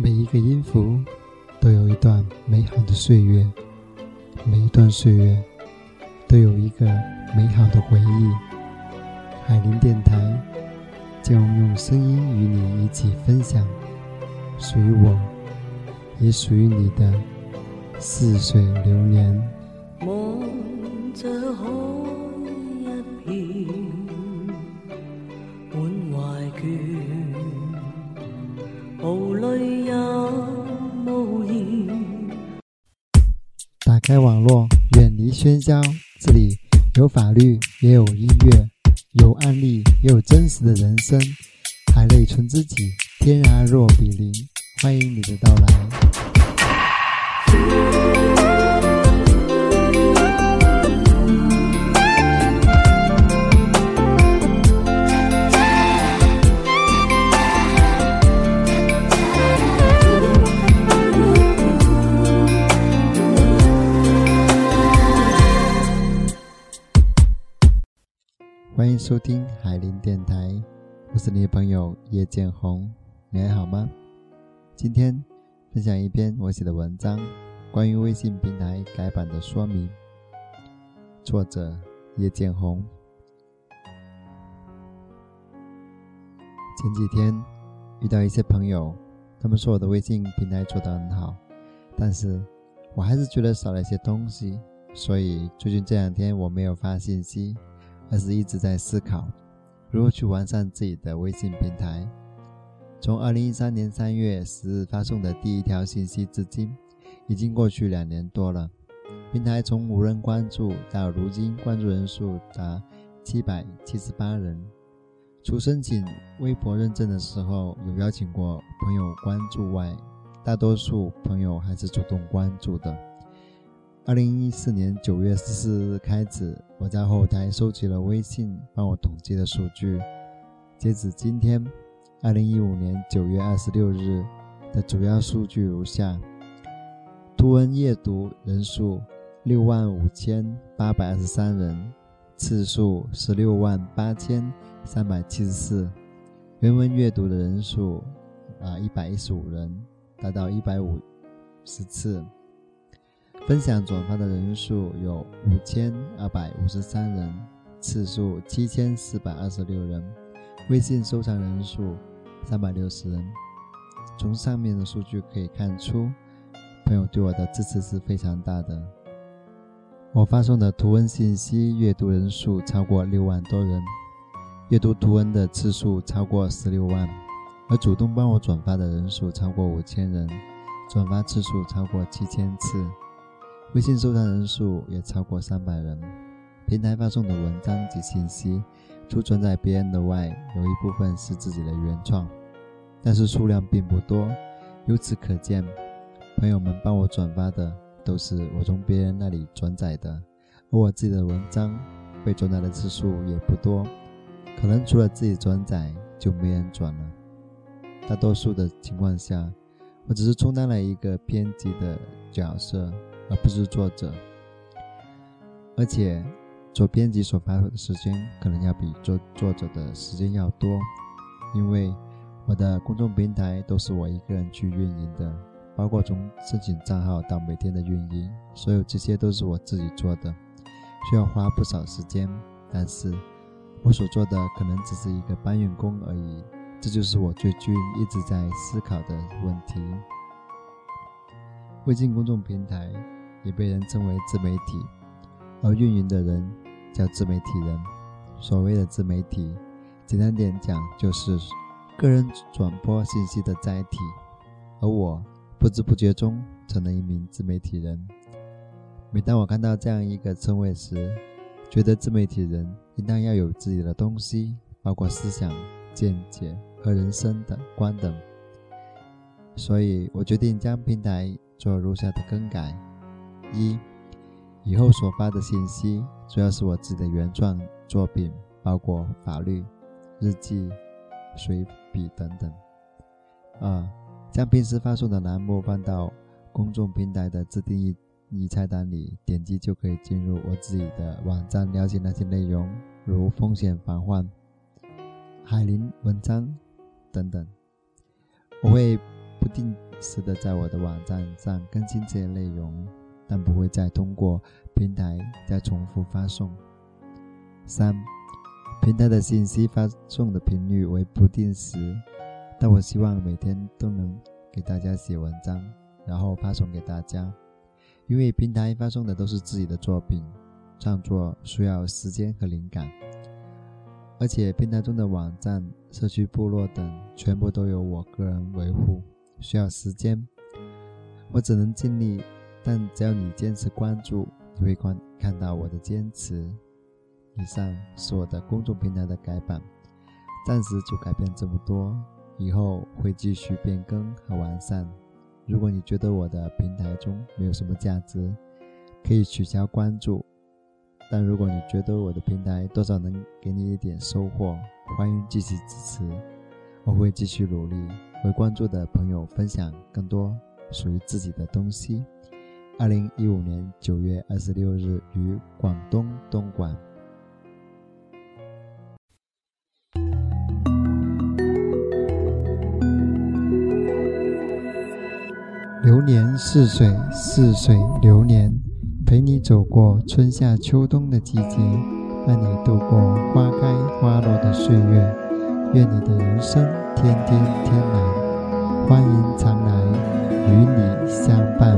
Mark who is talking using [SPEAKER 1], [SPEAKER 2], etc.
[SPEAKER 1] 每一个音符都有一段美好的岁月，每一段岁月都有一个美好的回忆。海林电台将用声音与你一起分享属于我，也属于你的似水流年。
[SPEAKER 2] 望着海
[SPEAKER 1] 打开网络，远离喧嚣，这里有法律，也有音乐，有案例，也有真实的人生。海内存知己，天涯若比邻。欢迎你的到来。收听海林电台，我是你的朋友叶建红，你还好吗？今天分享一篇我写的文章，关于微信平台改版的说明。作者叶建红。前几天遇到一些朋友，他们说我的微信平台做得很好，但是我还是觉得少了一些东西，所以最近这两天我没有发信息。而是一直在思考如何去完善自己的微信平台。从二零一三年三月十日发送的第一条信息至今，已经过去两年多了。平台从无人关注到如今关注人数达七百七十八人。除申请微博认证的时候有邀请过朋友关注外，大多数朋友还是主动关注的。二零一四年九月十四日开始，我在后台收集了微信帮我统计的数据。截止今天，二零一五年九月二十六日的主要数据如下：图文阅读人数六万五千八百二十三人，次数十六万八千三百七十四；原文阅读的人数啊一百一十五人，达到一百五十次。分享转发的人数有五千二百五十三人，次数七千四百二十六人，微信收藏人数三百六十人。从上面的数据可以看出，朋友对我的支持是非常大的。我发送的图文信息阅读人数超过六万多人，阅读图文的次数超过十六万，而主动帮我转发的人数超过五千人，转发次数超过七千次。微信收藏人数也超过三百人。平台发送的文章及信息，除转载别人的外，有一部分是自己的原创，但是数量并不多。由此可见，朋友们帮我转发的都是我从别人那里转载的，而我自己的文章被转载的次数也不多，可能除了自己转载，就没人转了。大多数的情况下，我只是充当了一个编辑的角色。而不是作者，而且做编辑所花费的时间可能要比做作者的时间要多，因为我的公众平台都是我一个人去运营的，包括从申请账号到每天的运营，所有这些都是我自己做的，需要花不少时间。但是，我所做的可能只是一个搬运工而已，这就是我最近一直在思考的问题。微信公众平台。也被人称为自媒体，而运营的人叫自媒体人。所谓的自媒体，简单点讲就是个人转播信息的载体。而我不知不觉中成了一名自媒体人。每当我看到这样一个称谓时，觉得自媒体人应当要有自己的东西，包括思想、见解和人生的观等。所以我决定将平台做如下的更改。一，以后所发的信息主要是我自己的原创作品，包括法律、日记、随笔等等。二，将平时发送的栏目放到公众平台的自定义义菜单里，点击就可以进入我自己的网站，了解那些内容，如风险防范、海林文章等等。我会不定时的在我的网站上更新这些内容，但不会再通过平台再重复发送。三、平台的信息发送的频率为不定时，但我希望每天都能给大家写文章，然后发送给大家。因为平台发送的都是自己的作品，创作需要时间和灵感，而且平台中的网站、社区部落等全部都由我个人维护，需要时间。我只能尽力，但只要你坚持关注，你会看看到我的坚持。以上是我的公众平台的改版，暂时就改变这么多，以后会继续变更和完善。如果你觉得我的平台中没有什么价值，可以取消关注；但如果你觉得我的平台多少能给你一点收获，欢迎继续支持，我会继续努力为关注的朋友分享更多属于自己的东西。二零一五年九月二十六日于广东东莞。流年似水，似水流年，陪你走过春夏秋冬的季节，伴你度过花开花落的岁月。愿你的人生天天天蓝，欢迎常来，与你相伴。